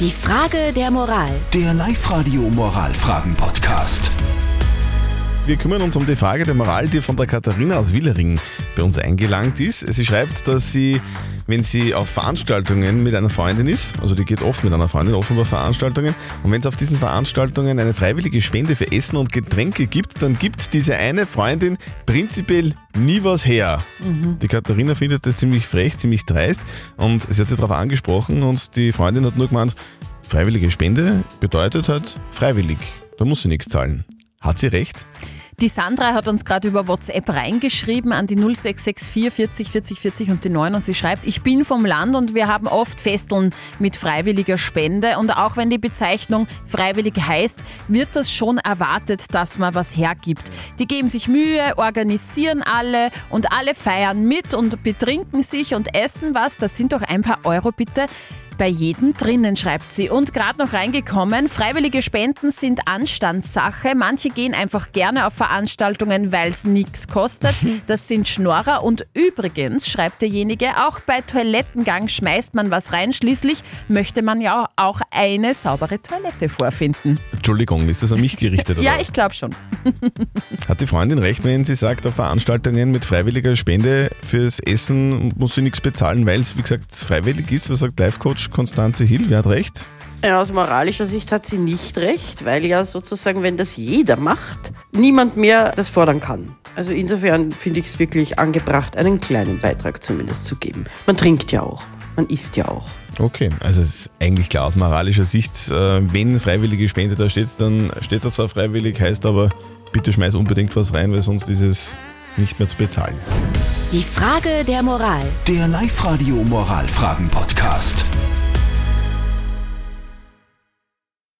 Die Frage der Moral. Der Live-Radio Moralfragen-Podcast. Wir kümmern uns um die Frage der Moral, die von der Katharina aus Willering bei uns eingelangt ist. Sie schreibt, dass sie, wenn sie auf Veranstaltungen mit einer Freundin ist, also die geht oft mit einer Freundin offenbar Veranstaltungen, und wenn es auf diesen Veranstaltungen eine freiwillige Spende für Essen und Getränke gibt, dann gibt diese eine Freundin prinzipiell nie was her. Die Katharina findet das ziemlich frech, ziemlich dreist und sie hat sie darauf angesprochen und die Freundin hat nur gemeint, freiwillige Spende bedeutet halt freiwillig. Da muss sie nichts zahlen. Hat sie recht? Die Sandra hat uns gerade über WhatsApp reingeschrieben an die 0664 40 40 40 und die 9 und sie schreibt, ich bin vom Land und wir haben oft Festeln mit freiwilliger Spende und auch wenn die Bezeichnung freiwillig heißt, wird das schon erwartet, dass man was hergibt. Die geben sich Mühe, organisieren alle und alle feiern mit und betrinken sich und essen was. Das sind doch ein paar Euro bitte bei jedem drinnen, schreibt sie. Und gerade noch reingekommen, freiwillige Spenden sind Anstandssache. Manche gehen einfach gerne auf Veranstaltungen, weil es nichts kostet. Das sind Schnorrer. Und übrigens, schreibt derjenige, auch bei Toilettengang schmeißt man was rein. Schließlich möchte man ja auch eine saubere Toilette vorfinden. Entschuldigung, ist das an mich gerichtet? Ja, oder? ich glaube schon. Hat die Freundin recht, wenn sie sagt, auf Veranstaltungen mit freiwilliger Spende fürs Essen muss sie nichts bezahlen, weil es, wie gesagt, freiwillig ist? Was sagt Life-Coach Konstanze Hill? Wer hat recht? Ja, aus moralischer Sicht hat sie nicht recht, weil ja sozusagen, wenn das jeder macht, niemand mehr das fordern kann. Also insofern finde ich es wirklich angebracht, einen kleinen Beitrag zumindest zu geben. Man trinkt ja auch, man isst ja auch. Okay, also es ist eigentlich klar aus moralischer Sicht, äh, wenn freiwillige Spende da steht, dann steht da zwar freiwillig, heißt aber, bitte schmeiß unbedingt was rein, weil sonst ist es nicht mehr zu bezahlen. Die Frage der Moral. Der Live-Radio Moralfragen-Podcast.